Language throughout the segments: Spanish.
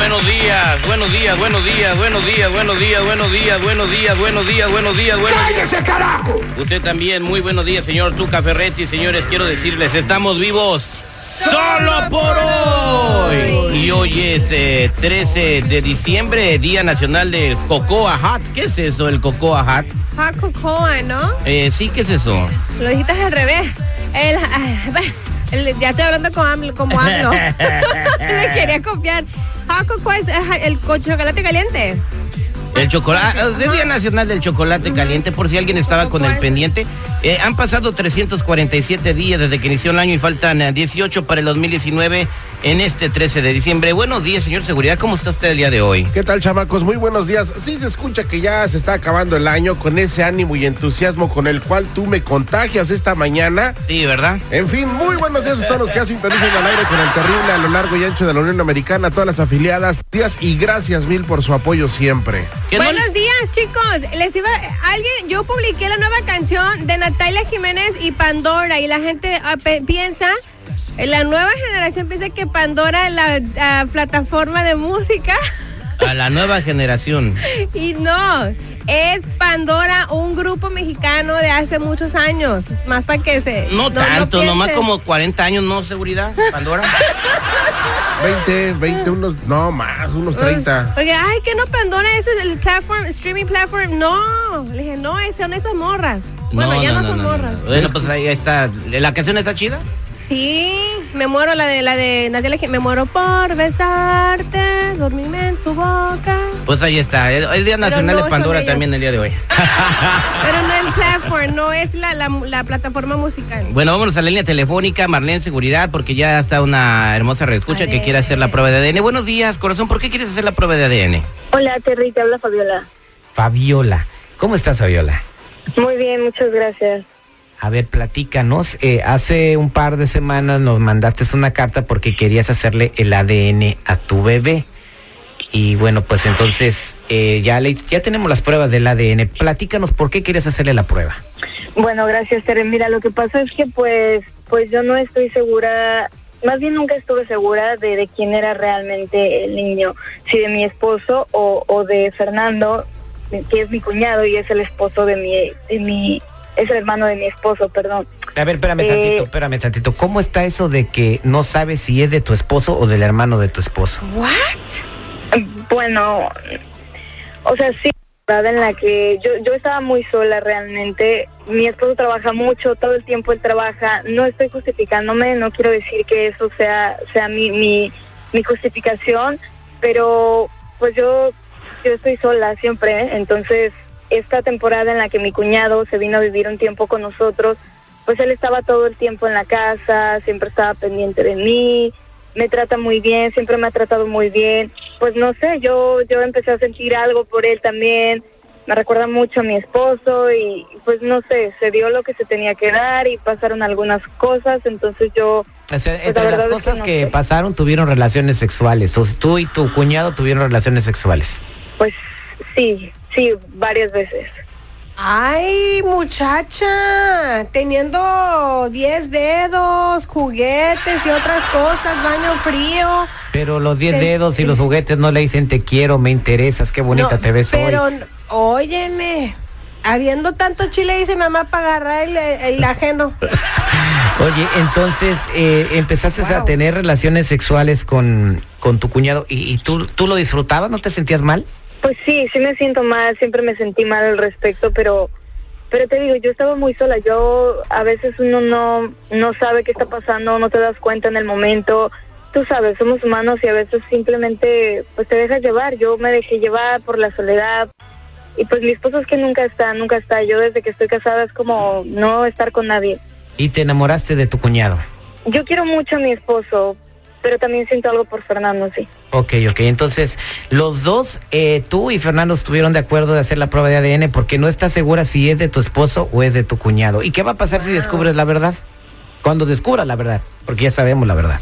Buenos días, buenos días, buenos días, buenos días, buenos días, buenos días, buenos días, buenos días, buenos días, buenos días. ¡Cállese, carajo! Usted también, muy buenos días, señor Tuca Ferretti. Señores, quiero decirles, estamos vivos solo por hoy. Y hoy es eh, 13 de diciembre, Día Nacional del Cocoa Hot. ¿Qué es eso, el Cocoa Hot? Hot cocoa, ¿no? Eh, sí, ¿qué es eso? Lo dijiste al revés. El, ya estoy hablando como AMLO. Como AMLO. Le quería copiar. Hot cocoa es, el co- chocolate caliente. El chocolate, es Día Nacional del Chocolate Caliente, por si alguien estaba con el pendiente. Eh, han pasado 347 días desde que inició el año y faltan eh, 18 para el 2019 en este 13 de diciembre. Buenos días, señor Seguridad, ¿cómo está usted el día de hoy? ¿Qué tal, chamacos? Muy buenos días. Sí se escucha que ya se está acabando el año con ese ánimo y entusiasmo con el cual tú me contagias esta mañana. Sí, ¿verdad? En fin, muy buenos días a todos los que sintonizan al aire con el terrible a lo largo y ancho de la Unión Americana, a todas las afiliadas. Días y gracias mil por su apoyo siempre. ¿Qué no Buenos días, chicos. Les iba alguien, yo publiqué la nueva canción de Natalia Jiménez y Pandora y la gente ah, piensa, la nueva generación piensa que Pandora es la plataforma de música A la nueva generación. y no, es Pandora, un grupo mexicano de hace muchos años, más para que se No, tanto, nomás piensen. como 40 años, ¿no? Seguridad, Pandora. 20, 20, unos, no más, unos 30. Porque, ay, que no, Pandora, ese es el platform, streaming platform. No, le dije, no, es- son esas morras. Bueno, ya no, son morras. Bueno, pues ahí está. ¿La canción está chida? Sí, me muero la de la de Natalia Jiménez, me muero por besarte, dormirme en tu boca. Pues ahí está. El, el Día Nacional no de Pandora también el día de hoy. Pero no el platform, no es la, la, la plataforma musical. Bueno, vámonos a la línea telefónica, Marlene Seguridad, porque ya está una hermosa reescucha que quiere hacer la prueba de ADN. Buenos días, corazón, ¿por qué quieres hacer la prueba de ADN? Hola, Terry, te habla Fabiola. Fabiola. ¿Cómo estás, Fabiola? Muy bien, muchas gracias. A ver, platícanos. Eh, hace un par de semanas nos mandaste una carta porque querías hacerle el ADN a tu bebé. Y bueno, pues entonces eh, ya, le, ya tenemos las pruebas del ADN. Platícanos por qué quieres hacerle la prueba. Bueno, gracias, Terry. Mira, lo que pasa es que pues, pues yo no estoy segura, más bien nunca estuve segura de, de quién era realmente el niño, si de mi esposo o, o de Fernando, que es mi cuñado y es el esposo de mi, de mi, es el hermano de mi esposo, perdón. A ver, espérame Eh, tantito, espérame tantito. ¿Cómo está eso de que no sabes si es de tu esposo o del hermano de tu esposo? Bueno, o sea, sí, en la que yo, yo estaba muy sola realmente. Mi esposo trabaja mucho, todo el tiempo él trabaja. No estoy justificándome, no quiero decir que eso sea, sea mi, mi, mi justificación, pero pues yo, yo estoy sola siempre. ¿eh? Entonces, esta temporada en la que mi cuñado se vino a vivir un tiempo con nosotros, pues él estaba todo el tiempo en la casa, siempre estaba pendiente de mí, me trata muy bien, siempre me ha tratado muy bien. Pues no sé, yo yo empecé a sentir algo por él también. Me recuerda mucho a mi esposo y pues no sé, se dio lo que se tenía que dar y pasaron algunas cosas, entonces yo O sea, Pues, entre la las es que cosas no que sé. pasaron, tuvieron relaciones sexuales. Tú y tu cuñado tuvieron relaciones sexuales. pues sí, sí, varias veces. Ay, muchacha, teniendo 10 dedos, juguetes y otras cosas, baño frío. Pero los 10 Sí, dedos y los juguetes no le dicen te quiero, me interesas, qué bonita No, te ves pero, hoy. óyeme, habiendo tanto chile, dice mamá, para agarrar el, el ajeno. Oye, entonces eh, empezaste a tener relaciones sexuales con, con tu cuñado y, y tú, tú lo disfrutabas, ¿no te sentías mal? Pues sí, sí me siento mal, siempre me sentí mal al respecto, pero pero te digo, yo estaba muy sola, yo a veces uno no no sabe qué está pasando, no te das cuenta en el momento. Tú sabes, somos humanos y a veces simplemente pues te dejas llevar. Yo me dejé llevar por la soledad y pues mi esposo es que nunca está, nunca está. Yo desde que estoy casada es como no estar con nadie. Y te enamoraste de tu cuñado. Yo quiero mucho a mi esposo, pero también siento algo por Fernando, sí. Ok, ok. Entonces, los dos, eh, tú y Fernando estuvieron de acuerdo de hacer la prueba de ADN porque no estás segura si es de tu esposo o es de tu cuñado. ¿Y qué va a pasar si descubres la verdad? Cuando descubras la verdad. Porque ya sabemos la verdad.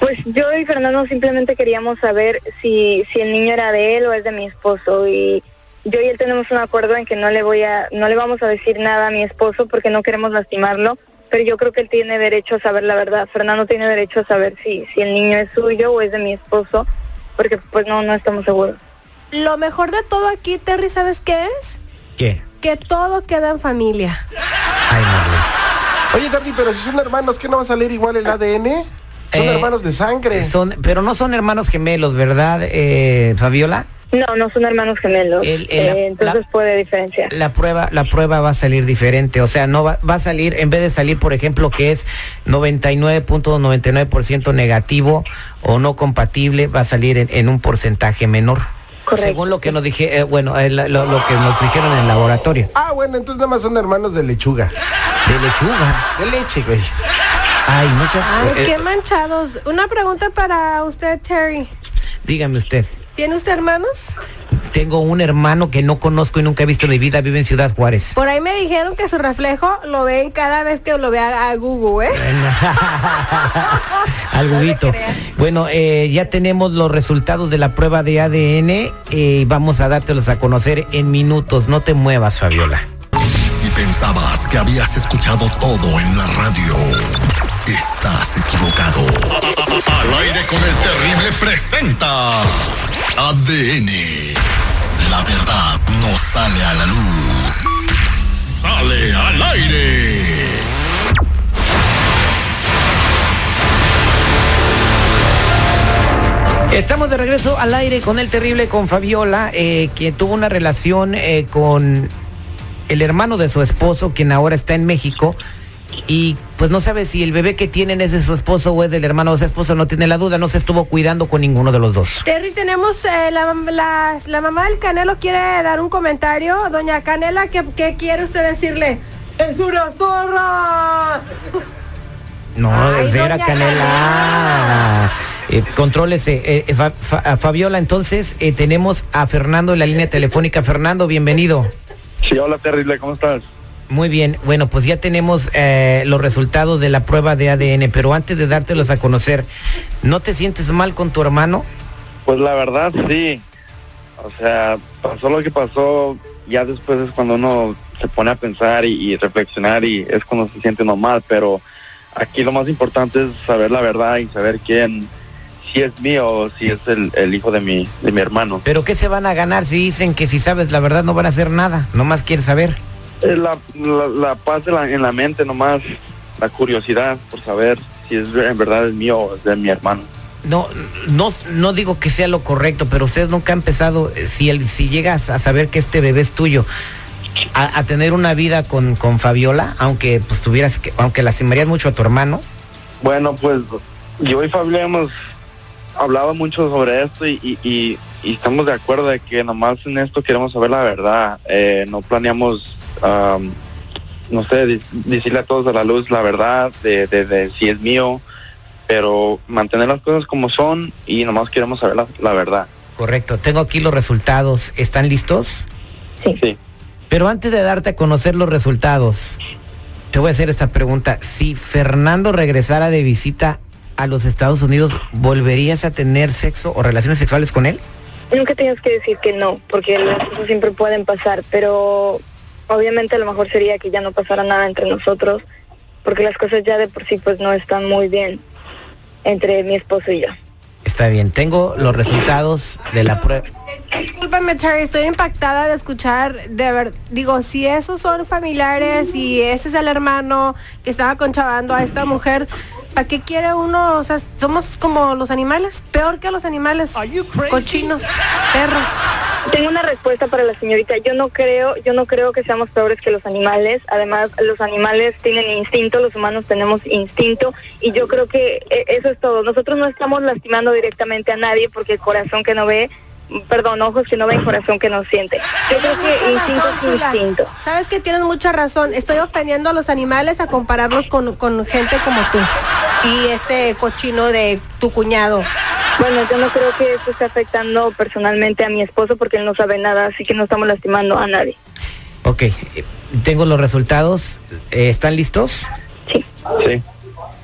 Pues yo y Fernando simplemente queríamos saber si, si el niño era de él o es de mi esposo y yo y él tenemos un acuerdo en que no le voy a no le vamos a decir nada a mi esposo porque no queremos lastimarlo, pero yo creo que él tiene derecho a saber la verdad. Fernando tiene derecho a saber si si el niño es suyo o es de mi esposo, porque pues no no estamos seguros. Lo mejor de todo aquí, Terry, ¿sabes qué es? ¿Qué? Que todo queda en familia. Ay, Marlene. Oye, Terry, pero si son hermanos, ¿qué no va a salir igual el ADN? Son Eh, hermanos de sangre. Son, pero no son hermanos gemelos, ¿verdad, eh, Fabiola? No, no son hermanos gemelos. El- el- la- eh, entonces la- puede diferenciar. La prueba, la prueba va a salir diferente, o sea, no va, va a salir, en vez de salir, por ejemplo, que es 99.99% negativo o no compatible, va a salir en, en un porcentaje menor. Correcto. Según lo que nos dije, eh, bueno, eh, lo, lo que nos dijeron en el laboratorio. Ah, bueno, entonces nada más son hermanos de lechuga. De lechuga. De leche, güey. Ay, no seas. Ay, eh, qué manchados. Una pregunta para usted, Terry. dígame usted. ¿Tiene usted hermanos? Tengo un hermano que no conozco y nunca he visto en mi vida, vive en Ciudad Juárez. Por ahí me dijeron que su reflejo lo ven cada vez que lo vea a Google, ¿eh? Alguito. Bueno, eh, ya tenemos los resultados de la prueba de ADN eh, y vamos a dártelos a conocer en minutos. No te muevas, Fabiola. Si pensabas que habías escuchado todo en la radio, estás equivocado. Al aire con el terrible presenta ADN. La verdad no sale a la luz. Sale al aire. Estamos de regreso al aire con el terrible, con Fabiola, eh, que tuvo una relación eh, con el hermano de su esposo, quien ahora está en México. Y pues no sabe si el bebé que tienen es de su esposo o es del hermano de su esposo, no tiene la duda, no se estuvo cuidando con ninguno de los dos. Terry, tenemos eh, la, la, la mamá del Canelo quiere dar un comentario. Doña Canela, ¿qué, qué quiere usted decirle? ¡Es una zorra! No, Ay, señora doña Canela. Eh, contrólese. Eh, eh, Fa- Fa- Fabiola, entonces eh, tenemos a Fernando en la línea telefónica. Fernando, bienvenido. Sí, hola terrible, ¿cómo estás? Muy bien, bueno, pues ya tenemos eh, los resultados de la prueba de ADN, pero antes de dártelos a conocer, ¿no te sientes mal con tu hermano? Pues la verdad sí. O sea, pasó lo que pasó, ya después es cuando uno se pone a pensar y, y reflexionar y es cuando se siente normal, pero aquí lo más importante es saber la verdad y saber quién, si es mío o si es el, el hijo de mi, de mi hermano. ¿Pero qué se van a ganar si dicen que si sabes la verdad no van a hacer nada? Nomás quieres saber. La, la, la paz de la- en la mente nomás, la curiosidad por saber si es en verdad el mío o es de mi hermano. No, no, no digo que sea lo correcto, pero ustedes nunca han empezado, eh, si, el, si llegas a saber que este bebé es tuyo, a, a tener una vida con, con Fabiola, aunque pues tuvieras que, aunque lastimarías mucho a tu hermano. Bueno, pues yo y Fabio hemos hablado mucho sobre esto y, y- y- y estamos de acuerdo de que nomás en esto queremos saber la verdad. Eh, no planeamos, am, no sé, decirle a todos a la luz la verdad de, de- de si es mío, pero mantener las cosas como son y nomás queremos saber la, la verdad. Correcto, tengo aquí los resultados. ¿Están listos? Sí. Pero antes de darte a conocer los resultados, te voy a hacer esta pregunta. Si Fernando regresara de visita a los Estados Unidos, ¿volverías a tener sexo o relaciones sexuales con él? Nunca tienes que decir que no, porque las cosas siempre pueden pasar, pero obviamente lo mejor sería que ya no pasara nada entre nosotros, porque las cosas ya de por sí pues no están muy bien entre mi esposo y yo. Está bien, tengo los resultados de la prueba. Discúlpame, Terry, estoy impactada de escuchar, de ver, digo, si esos son familiares y ese es el hermano que estaba conchavando a esta mujer, ¿para qué quiere uno? O sea, somos como los animales, peor que los animales, cochinos, perros. Tengo una respuesta para la señorita. Yo no creo, yo no creo que seamos peores que los animales. Además, los animales tienen instinto, los humanos tenemos instinto y yo creo que eh, eso es todo. Nosotros no estamos lastimando directamente a nadie porque el corazón que no ve, perdón, ojos que no ven, corazón que no siente. Yo creo que instinto razón, es instinto. Sabes que tienes mucha razón. Estoy ofendiendo a los animales a compararlos con, con gente como tú y este cochino de tu cuñado. Bueno, yo no creo que eso esté afectando personalmente a mi esposo porque él no sabe nada, así que no estamos lastimando a nadie. Ok, eh, tengo los resultados. Eh, ¿Están listos? Sí. Sí.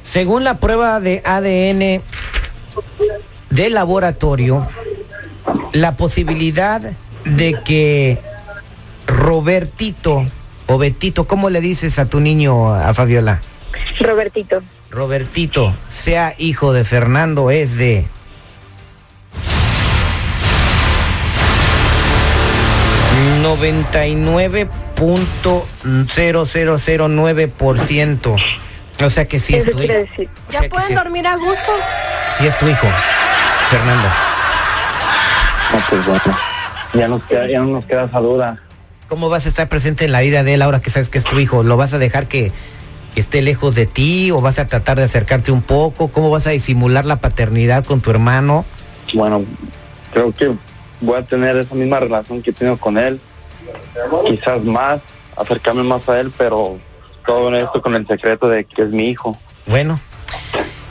Según la prueba de ADN de laboratorio, la posibilidad de que Robertito o Betito, ¿cómo le dices a tu niño, a Fabiola? Robertito. Robertito sea hijo de Fernando es de .0009%. O sea que sí es tu hijo. decir. O ¿Ya sea que pueden sí dormir a gusto? sí es tu hijo, Fernando. No, pues bueno, ya, nos queda, ya no nos queda esa duda. ¿Cómo vas a estar presente en la vida de él ahora que sabes que es tu hijo? ¿Lo vas a dejar que, que esté lejos de ti o vas a tratar de acercarte un poco? ¿Cómo vas a disimular la paternidad con tu hermano? Bueno, creo que voy a tener esa misma relación que he tenido con él, quizás más, acercarme más a él, pero todo esto con el secreto de que es mi hijo. Bueno,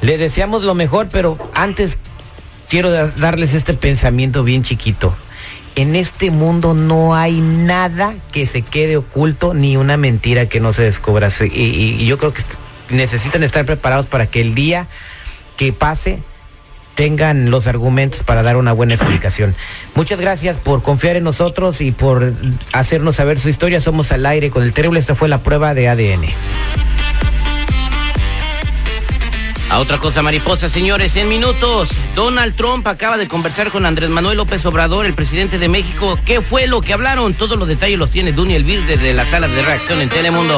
le deseamos lo mejor, pero antes quiero da- darles este pensamiento bien chiquito. En este mundo no hay nada que se quede oculto ni una mentira que no se descubra. Y, y- yo creo que necesitan estar preparados para que el día que pase tengan los argumentos para dar una buena explicación. Muchas gracias por confiar en nosotros y por hacernos saber su historia. Somos al aire con el terrible. Esta fue la prueba de ADN. A otra cosa, mariposa, señores, en minutos. Donald Trump acaba de conversar con Andrés Manuel López Obrador, el presidente de México. ¿Qué fue lo que hablaron? Todos los detalles los tiene Duny Elvir desde la sala de reacción en Telemundo.